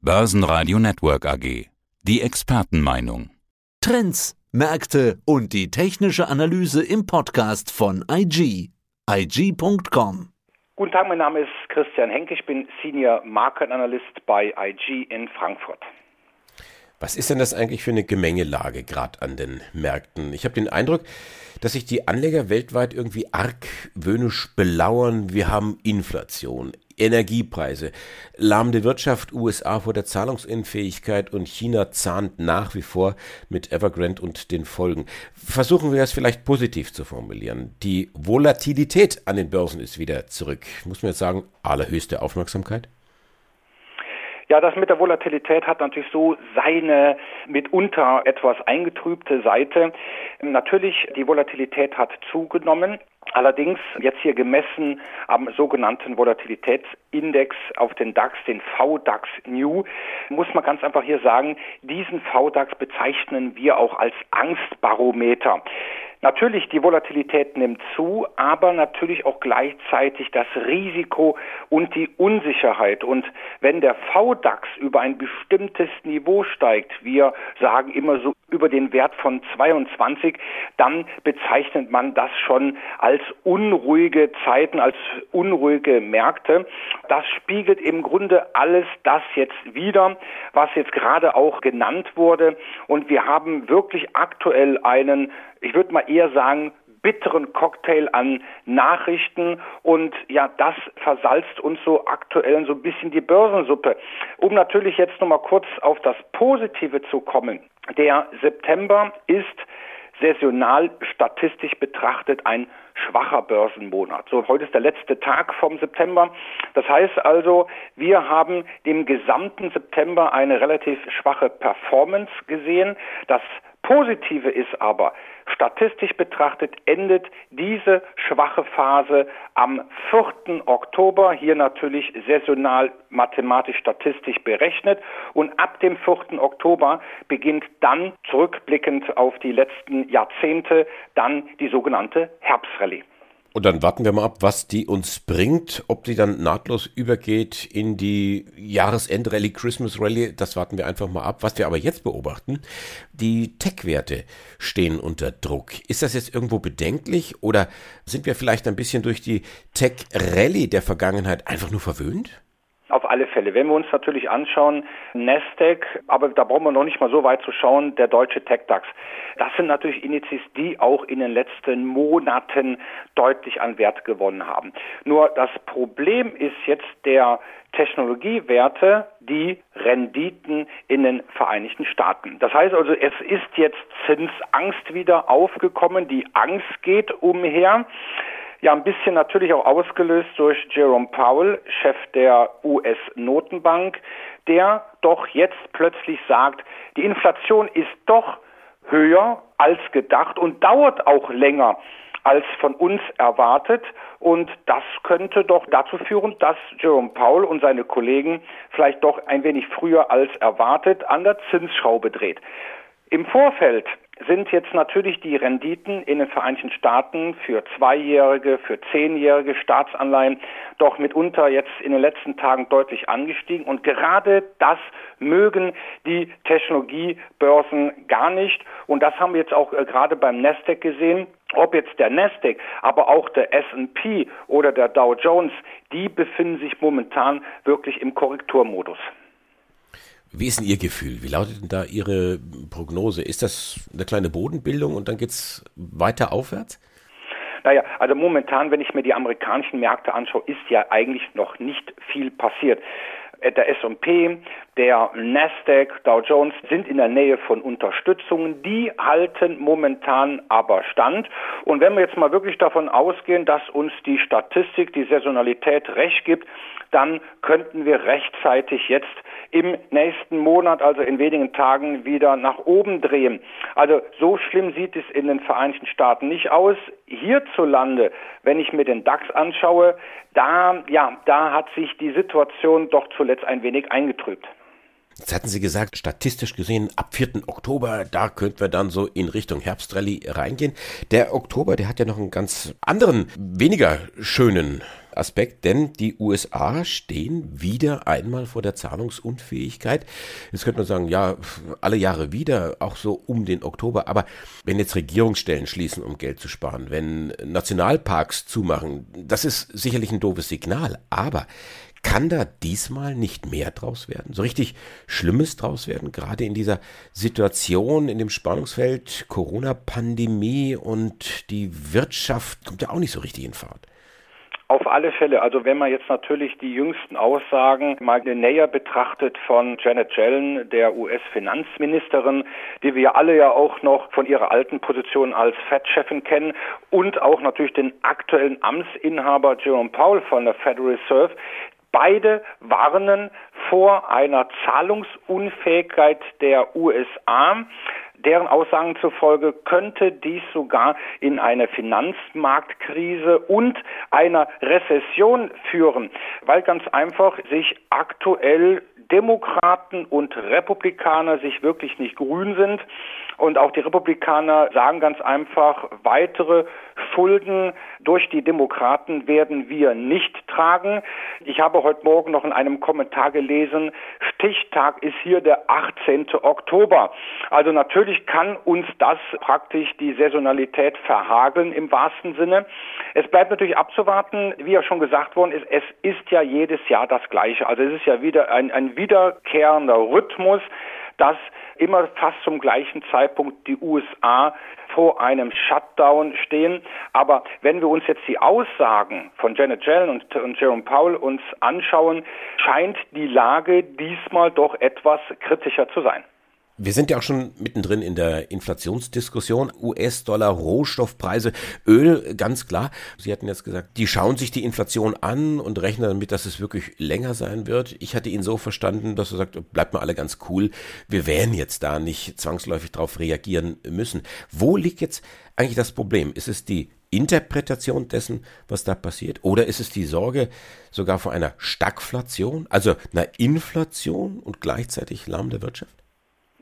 Börsenradio Network AG. Die Expertenmeinung. Trends, Märkte und die technische Analyse im Podcast von IG. IG.com. Guten Tag, mein Name ist Christian Henke, ich bin Senior Market Analyst bei IG in Frankfurt. Was ist denn das eigentlich für eine Gemengelage gerade an den Märkten? Ich habe den Eindruck, dass sich die Anleger weltweit irgendwie argwöhnisch belauern. Wir haben Inflation, Energiepreise, lahmende Wirtschaft, USA vor der Zahlungsunfähigkeit und China zahnt nach wie vor mit Evergrande und den Folgen. Versuchen wir es vielleicht positiv zu formulieren. Die Volatilität an den Börsen ist wieder zurück. Muss man jetzt sagen, allerhöchste Aufmerksamkeit? Ja, das mit der Volatilität hat natürlich so seine mitunter etwas eingetrübte Seite. Natürlich, die Volatilität hat zugenommen. Allerdings jetzt hier gemessen am sogenannten Volatilitätsindex auf den DAX, den VDAX New, muss man ganz einfach hier sagen, diesen VDAX bezeichnen wir auch als Angstbarometer. Natürlich, die Volatilität nimmt zu, aber natürlich auch gleichzeitig das Risiko und die Unsicherheit. Und wenn der VDAX über ein bestimmtes Niveau steigt, wir sagen immer so über den Wert von 22, dann bezeichnet man das schon als unruhige Zeiten, als unruhige Märkte. Das spiegelt im Grunde alles das jetzt wieder, was jetzt gerade auch genannt wurde. Und wir haben wirklich aktuell einen ich würde mal eher sagen, bitteren Cocktail an Nachrichten und ja, das versalzt uns so aktuell so ein bisschen die Börsensuppe. Um natürlich jetzt nochmal kurz auf das Positive zu kommen. Der September ist saisonal statistisch betrachtet ein schwacher Börsenmonat. So, heute ist der letzte Tag vom September. Das heißt also, wir haben dem gesamten September eine relativ schwache Performance gesehen. Das Positive ist aber, statistisch betrachtet endet diese schwache Phase am 4. Oktober, hier natürlich saisonal mathematisch statistisch berechnet. Und ab dem 4. Oktober beginnt dann zurückblickend auf die letzten Jahrzehnte dann die sogenannte Herbstrallye. Und dann warten wir mal ab, was die uns bringt, ob die dann nahtlos übergeht in die Jahresend-Rallye, Christmas-Rallye, das warten wir einfach mal ab. Was wir aber jetzt beobachten, die Tech-Werte stehen unter Druck. Ist das jetzt irgendwo bedenklich oder sind wir vielleicht ein bisschen durch die Tech-Rallye der Vergangenheit einfach nur verwöhnt? Auf alle Fälle. Wenn wir uns natürlich anschauen, Nasdaq, aber da brauchen wir noch nicht mal so weit zu schauen, der deutsche TechDAX. Das sind natürlich Indizes, die auch in den letzten Monaten deutlich an Wert gewonnen haben. Nur das Problem ist jetzt der Technologiewerte, die Renditen in den Vereinigten Staaten. Das heißt also, es ist jetzt Zinsangst wieder aufgekommen. Die Angst geht umher. Ja, ein bisschen natürlich auch ausgelöst durch Jerome Powell, Chef der US-Notenbank, der doch jetzt plötzlich sagt, die Inflation ist doch höher als gedacht und dauert auch länger als von uns erwartet. Und das könnte doch dazu führen, dass Jerome Powell und seine Kollegen vielleicht doch ein wenig früher als erwartet an der Zinsschraube dreht. Im Vorfeld sind jetzt natürlich die Renditen in den Vereinigten Staaten für zweijährige, für zehnjährige Staatsanleihen doch mitunter jetzt in den letzten Tagen deutlich angestiegen. Und gerade das mögen die Technologiebörsen gar nicht. Und das haben wir jetzt auch äh, gerade beim Nasdaq gesehen. Ob jetzt der Nasdaq, aber auch der S&P oder der Dow Jones, die befinden sich momentan wirklich im Korrekturmodus. Wie ist denn Ihr Gefühl? Wie lautet denn da Ihre Prognose? Ist das eine kleine Bodenbildung und dann geht es weiter aufwärts? Naja, also momentan, wenn ich mir die amerikanischen Märkte anschaue, ist ja eigentlich noch nicht viel passiert. Äh, der S&P, der Nasdaq, Dow Jones sind in der Nähe von Unterstützungen. Die halten momentan aber stand. Und wenn wir jetzt mal wirklich davon ausgehen, dass uns die Statistik, die Saisonalität recht gibt, dann könnten wir rechtzeitig jetzt im nächsten Monat, also in wenigen Tagen, wieder nach oben drehen. Also so schlimm sieht es in den Vereinigten Staaten nicht aus. Hierzulande, wenn ich mir den DAX anschaue, da, ja, da hat sich die Situation doch zuletzt ein wenig eingetrübt. Jetzt hatten Sie gesagt, statistisch gesehen, ab 4. Oktober, da könnten wir dann so in Richtung Herbstrallye reingehen. Der Oktober, der hat ja noch einen ganz anderen, weniger schönen Aspekt, denn die USA stehen wieder einmal vor der Zahlungsunfähigkeit. Jetzt könnte man sagen, ja, alle Jahre wieder, auch so um den Oktober. Aber wenn jetzt Regierungsstellen schließen, um Geld zu sparen, wenn Nationalparks zumachen, das ist sicherlich ein doofes Signal. Aber kann da diesmal nicht mehr draus werden? So richtig Schlimmes draus werden? Gerade in dieser Situation, in dem Spannungsfeld Corona-Pandemie und die Wirtschaft kommt ja auch nicht so richtig in Fahrt. Auf alle Fälle. Also wenn man jetzt natürlich die jüngsten Aussagen mal näher betrachtet von Janet Yellen, der US-Finanzministerin, die wir alle ja auch noch von ihrer alten Position als Fed-Chefin kennen und auch natürlich den aktuellen Amtsinhaber Jerome Powell von der Federal Reserve, Beide warnen vor einer Zahlungsunfähigkeit der USA. Deren Aussagen zufolge könnte dies sogar in eine Finanzmarktkrise und einer Rezession führen, weil ganz einfach sich aktuell Demokraten und Republikaner sich wirklich nicht grün sind. Und auch die Republikaner sagen ganz einfach, weitere Schulden durch die Demokraten werden wir nicht tragen. Ich habe heute Morgen noch in einem Kommentar gelesen, Stichtag ist hier der 18. Oktober. Also natürlich kann uns das praktisch die Saisonalität verhageln im wahrsten Sinne. Es bleibt natürlich abzuwarten, wie ja schon gesagt worden ist, es ist ja jedes Jahr das Gleiche. Also es ist ja wieder ein, ein wiederkehrender Rhythmus, dass immer fast zum gleichen Zeitpunkt die USA vor einem Shutdown stehen. Aber wenn wir uns jetzt die Aussagen von Janet Yellen und, und Jerome Powell uns anschauen, scheint die Lage diesmal doch etwas kritischer zu sein. Wir sind ja auch schon mittendrin in der Inflationsdiskussion. US-Dollar, Rohstoffpreise, Öl, ganz klar. Sie hatten jetzt gesagt, die schauen sich die Inflation an und rechnen damit, dass es wirklich länger sein wird. Ich hatte ihn so verstanden, dass er sagt, bleibt mal alle ganz cool. Wir werden jetzt da nicht zwangsläufig darauf reagieren müssen. Wo liegt jetzt eigentlich das Problem? Ist es die Interpretation dessen, was da passiert? Oder ist es die Sorge sogar vor einer Stagflation, also einer Inflation und gleichzeitig lahmende Wirtschaft?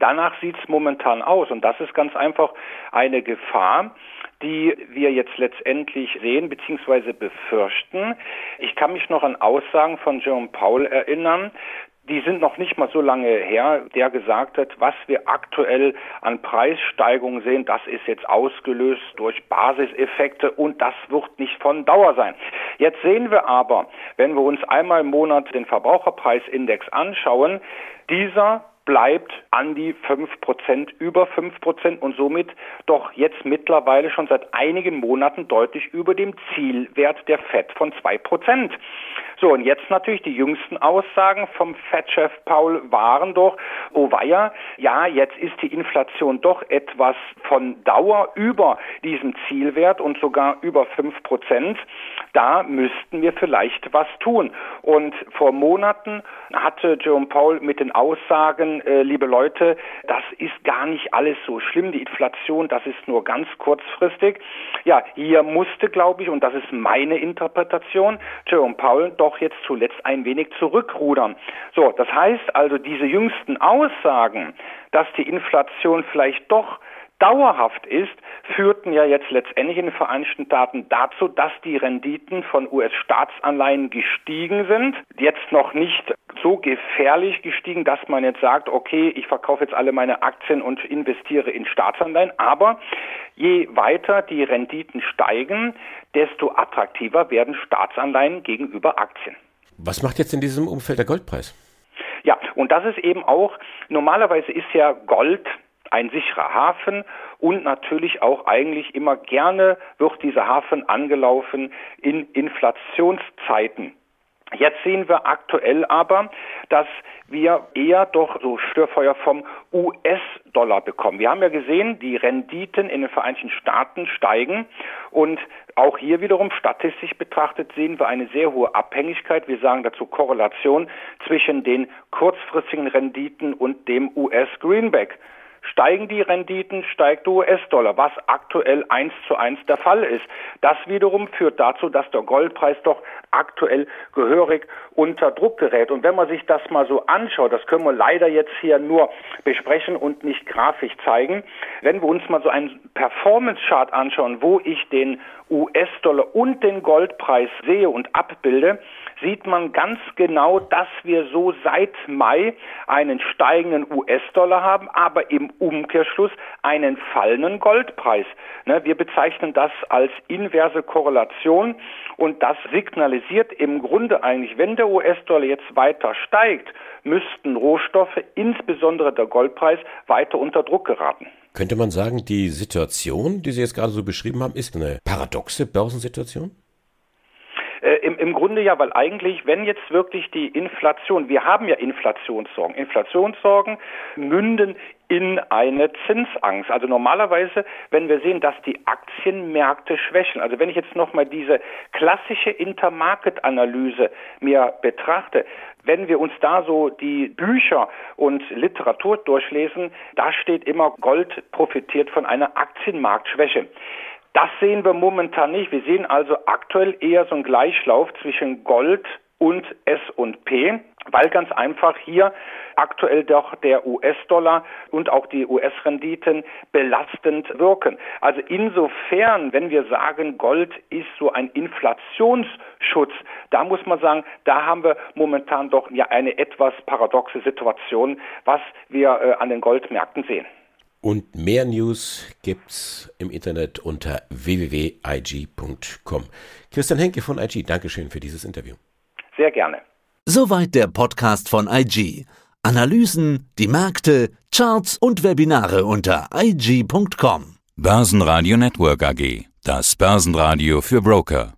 Danach sieht es momentan aus und das ist ganz einfach eine Gefahr, die wir jetzt letztendlich sehen bzw. befürchten. Ich kann mich noch an Aussagen von Jerome Paul erinnern, die sind noch nicht mal so lange her, der gesagt hat, was wir aktuell an Preissteigerungen sehen, das ist jetzt ausgelöst durch Basiseffekte und das wird nicht von Dauer sein. Jetzt sehen wir aber, wenn wir uns einmal im Monat den Verbraucherpreisindex anschauen, dieser bleibt an die 5%, über 5% und somit doch jetzt mittlerweile schon seit einigen Monaten deutlich über dem Zielwert der FED von 2%. So, und jetzt natürlich die jüngsten Aussagen vom FED-Chef Paul waren doch, oh weia, ja, jetzt ist die Inflation doch etwas von Dauer über diesem Zielwert und sogar über 5%. Da müssten wir vielleicht was tun. Und vor Monaten hatte Jerome Paul mit den Aussagen, äh, liebe Leute, das ist gar nicht alles so schlimm, die Inflation, das ist nur ganz kurzfristig. Ja, hier musste, glaube ich, und das ist meine Interpretation, Jerome Paul doch jetzt zuletzt ein wenig zurückrudern. So, das heißt also, diese jüngsten Aussagen, dass die Inflation vielleicht doch dauerhaft ist, führten ja jetzt letztendlich in den Vereinigten Staaten dazu, dass die Renditen von US-Staatsanleihen gestiegen sind. Jetzt noch nicht so gefährlich gestiegen, dass man jetzt sagt, okay, ich verkaufe jetzt alle meine Aktien und investiere in Staatsanleihen. Aber je weiter die Renditen steigen, desto attraktiver werden Staatsanleihen gegenüber Aktien. Was macht jetzt in diesem Umfeld der Goldpreis? Ja, und das ist eben auch, normalerweise ist ja Gold ein sicherer Hafen und natürlich auch eigentlich immer gerne wird dieser Hafen angelaufen in Inflationszeiten. Jetzt sehen wir aktuell aber, dass wir eher doch so Störfeuer vom US-Dollar bekommen. Wir haben ja gesehen, die Renditen in den Vereinigten Staaten steigen und auch hier wiederum statistisch betrachtet sehen wir eine sehr hohe Abhängigkeit, wir sagen dazu Korrelation zwischen den kurzfristigen Renditen und dem US-Greenback. Steigen die Renditen, steigt der US-Dollar, was aktuell eins zu eins der Fall ist. Das wiederum führt dazu, dass der Goldpreis doch aktuell gehörig unter Druck gerät. Und wenn man sich das mal so anschaut, das können wir leider jetzt hier nur besprechen und nicht grafisch zeigen, wenn wir uns mal so einen Performance-Chart anschauen, wo ich den US-Dollar und den Goldpreis sehe und abbilde, sieht man ganz genau, dass wir so seit Mai einen steigenden US-Dollar haben, aber im Umkehrschluss einen fallenden Goldpreis. Ne, wir bezeichnen das als inverse Korrelation und das signalisiert im Grunde eigentlich, wenn der US-Dollar jetzt weiter steigt, müssten Rohstoffe, insbesondere der Goldpreis, weiter unter Druck geraten. Könnte man sagen, die Situation, die Sie jetzt gerade so beschrieben haben, ist eine paradoxe Börsensituation? Im Grunde ja, weil eigentlich, wenn jetzt wirklich die Inflation, wir haben ja Inflationssorgen, Inflationssorgen münden in eine Zinsangst. Also normalerweise, wenn wir sehen, dass die Aktienmärkte schwächen, also wenn ich jetzt nochmal diese klassische Intermarket-Analyse mir betrachte, wenn wir uns da so die Bücher und Literatur durchlesen, da steht immer, Gold profitiert von einer Aktienmarktschwäche. Das sehen wir momentan nicht. Wir sehen also aktuell eher so einen Gleichlauf zwischen Gold und S&P, weil ganz einfach hier aktuell doch der US-Dollar und auch die US-Renditen belastend wirken. Also insofern, wenn wir sagen, Gold ist so ein Inflationsschutz, da muss man sagen, da haben wir momentan doch ja eine etwas paradoxe Situation, was wir äh, an den Goldmärkten sehen. Und mehr News gibt's im Internet unter www.ig.com. Christian Henke von IG, Dankeschön für dieses Interview. Sehr gerne. Soweit der Podcast von IG. Analysen, die Märkte, Charts und Webinare unter IG.com. Börsenradio Network AG. Das Börsenradio für Broker.